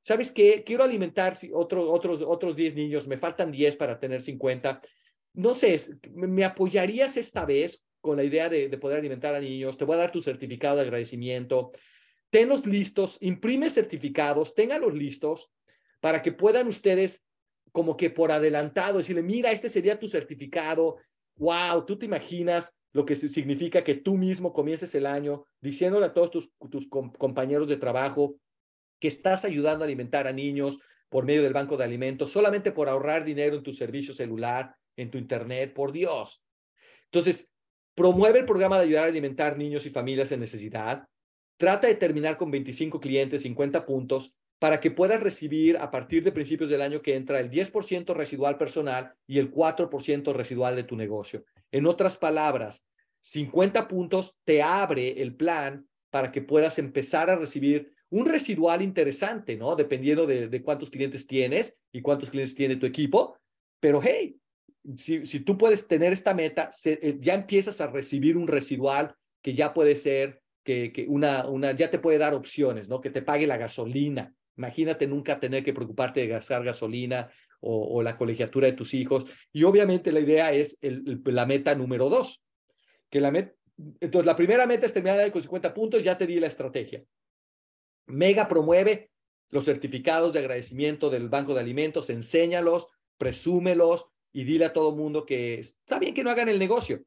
¿Sabes qué? Quiero alimentar otro, otros, otros 10 niños. Me faltan 10 para tener 50 no sé, ¿me apoyarías esta vez con la idea de, poder alimentar a niños? Te voy a dar tu certificado de agradecimiento. Tenlos listos, imprime certificados, téngalos listos para que puedan ustedes como que por adelantado decirle, mira, este sería tu certificado. Wow, tú te imaginas lo que significa que tú mismo comiences el año diciéndole a todos tus, tus compañeros de trabajo que estás ayudando a alimentar a niños por medio del banco de alimentos, solamente por ahorrar dinero en tu servicio celular, en tu internet, por Dios. Entonces, promueve el programa de ayudar a alimentar niños y familias en necesidad. Trata de terminar con 25 clientes, 50 puntos, para que puedas recibir a partir de principios del año que entra el 10% residual personal y el 4% residual de tu negocio. En otras palabras, 50 puntos te abre el plan para que puedas empezar a recibir un residual interesante, ¿no? Dependiendo de, de cuántos clientes tienes y cuántos clientes tiene tu equipo. Pero hey, si, tú puedes tener esta meta, eh, ya empiezas a recibir un residual que ya puede ser, que, una, una, ya te puede dar opciones, ¿no? Que te pague la gasolina. Imagínate nunca tener que preocuparte de gastar gasolina o, la colegiatura de tus hijos. Y obviamente la idea es el, la meta número dos. Que la entonces, la primera meta es terminar con 50 puntos, ya te di la estrategia. Mega promueve los certificados de agradecimiento del Banco de Alimentos, enséñalos, presúmelos, y dile a todo mundo que está bien que no hagan el negocio,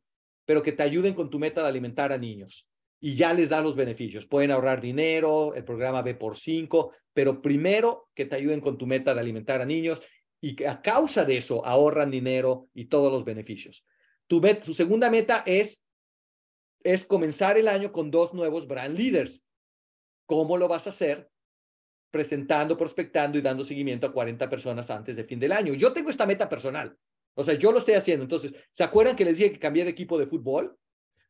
pero que te ayuden con tu meta de alimentar a niños. Y ya les da los beneficios. Pueden ahorrar dinero, el programa B por 5, pero primero que te ayuden con tu meta de alimentar a niños y que a causa de eso ahorran dinero y todos los beneficios. Tu, tu segunda meta es, es comenzar el año con dos nuevos brand leaders. ¿Cómo lo vas a hacer? Presentando, prospectando y dando seguimiento a 40 personas antes de fin del año. Yo tengo esta meta personal. O sea, yo lo estoy haciendo. Entonces, ¿se acuerdan que les dije que cambié de equipo de fútbol?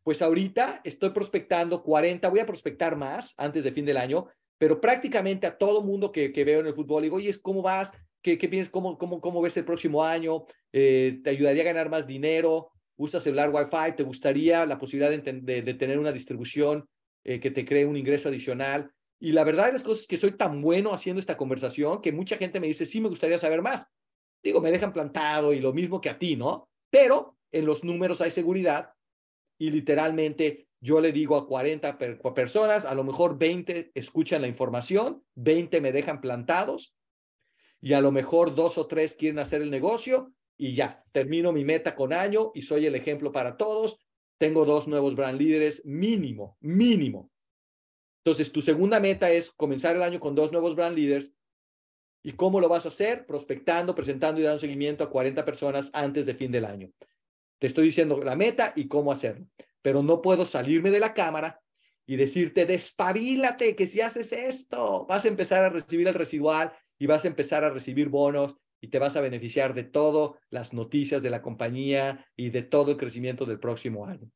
Pues ahorita estoy prospectando 40, voy a prospectar más antes de fin del año, pero prácticamente a todo mundo que, que veo en el fútbol digo, oye, ¿cómo vas? ¿Qué, qué piensas? ¿Cómo, cómo, ¿Cómo ves el próximo año? Eh, ¿Te ayudaría a ganar más dinero? ¿Usas celular Wi-Fi? ¿Te gustaría la posibilidad de, tener una distribución eh, que te cree un ingreso adicional? Y la verdad de las cosas es que soy tan bueno haciendo esta conversación que mucha gente me dice, sí, me gustaría saber más. Digo, me dejan plantado y lo mismo que a ti, ¿no? Pero en los números hay seguridad y literalmente yo le digo a 40 personas, a lo mejor 20 escuchan la información, 20 me dejan plantados y a lo mejor dos o tres quieren hacer el negocio y ya, termino mi meta con año y soy el ejemplo para todos. Tengo dos nuevos brand líderes mínimo, mínimo. Entonces, tu segunda meta es comenzar el año con dos nuevos brand leaders. ¿Y cómo lo vas a hacer? Prospectando, presentando y dando seguimiento a 40 personas antes de fin del año. Te estoy diciendo la meta y cómo hacerlo. Pero no puedo salirme de la cámara y decirte, despabilate, que si haces esto, vas a empezar a recibir el residual y vas a empezar a recibir bonos y te vas a beneficiar de todas las noticias de la compañía y de todo el crecimiento del próximo año.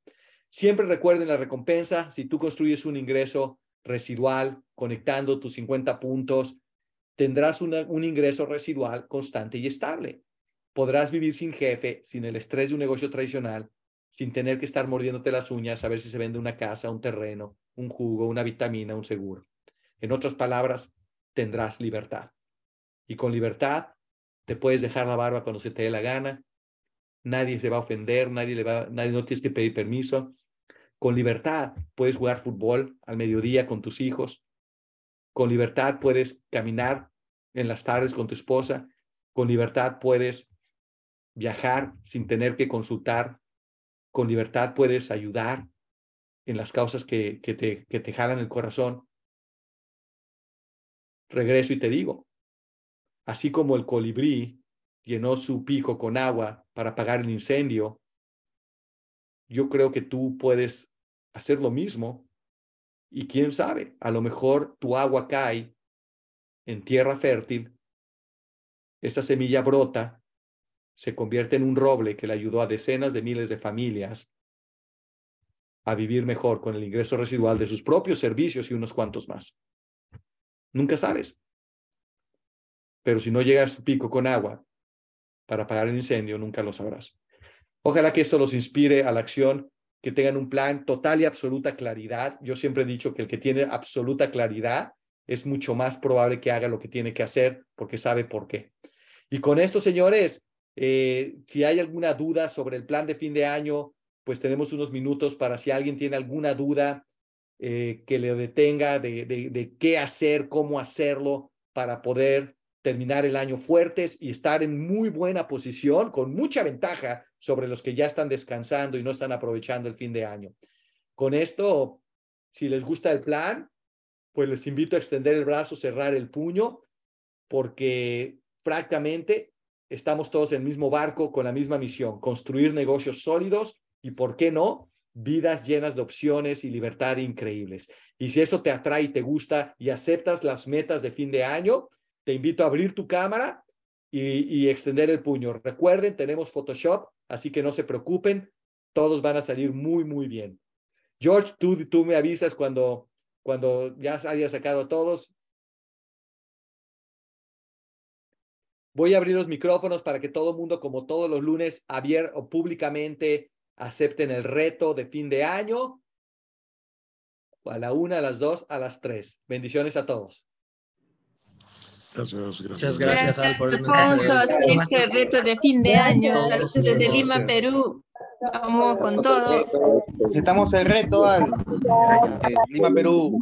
Siempre recuerden la recompensa, si tú construyes un ingreso residual conectando tus 50 puntos, tendrás un ingreso residual constante y estable podrás vivir sin jefe, sin el estrés de un negocio tradicional, sin tener que estar mordiéndote las uñas a ver si se vende una casa, un terreno, un jugo, una vitamina, un seguro. En otras palabras, tendrás libertad. Y con libertad te puedes dejar la barba cuando se te dé la gana. Nadie se va a ofender, nadie le va, nadie no tienes que pedir permiso. Con libertad puedes jugar fútbol al mediodía con tus hijos. Con libertad puedes caminar en las tardes con tu esposa. Con libertad puedes viajar sin tener que consultar. Con libertad puedes ayudar en las causas que, que, te, que te jalan el corazón. Regreso y te digo, así como el colibrí llenó su pico con agua para apagar el incendio, yo creo que tú puedes hacer lo mismo y quién sabe, a lo mejor tu agua cae en tierra fértil, esa semilla brota se convierte en un roble que le ayudó a decenas de miles de familias a vivir mejor con el ingreso residual de sus propios servicios y unos cuantos más. Nunca sabes. Pero si no llega a su pico con agua para apagar el incendio, nunca lo sabrás. Ojalá que esto los inspire a la acción, que tengan un plan total y absoluta claridad. Yo siempre he dicho que el que tiene absoluta claridad es mucho más probable que haga lo que tiene que hacer porque sabe por qué. Y con esto, señores, eh, si hay alguna duda sobre el plan de fin de año, pues tenemos unos minutos para si alguien tiene alguna duda eh, que le detenga de, de, qué hacer, cómo hacerlo para poder terminar el año fuertes y estar en muy buena posición, con mucha ventaja sobre los que ya están descansando y no están aprovechando el fin de año. Con esto, si les gusta el plan, pues les invito a extender el brazo, cerrar el puño, porque prácticamente estamos todos en el mismo barco con la misma misión, construir negocios sólidos y, ¿por qué no? Vidas llenas de opciones y libertad increíbles. Y si eso te atrae y te gusta y aceptas las metas de fin de año, te invito a abrir tu cámara y, extender el puño. Recuerden, tenemos Photoshop, así que no se preocupen, todos van a salir muy, muy bien. George, tú, tú me avisas cuando, cuando ya hayas sacado a todos. Voy a abrir los micrófonos para que todo el mundo, como todos los lunes, abierto públicamente acepten el reto de fin de año. A la una, a las dos, a las tres. Bendiciones a todos. Gracias, gracias. Muchas gracias, Al, por el el reto de fin de año. desde Lima, Perú. Vamos con todo. Necesitamos el reto al Lima, Perú.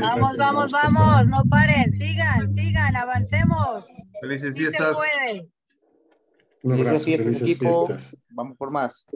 Vamos, vamos, vamos. No paren. Sigan, sigan. Avancemos. Felices fiestas. Felices fiestas, equipo. Vamos por más.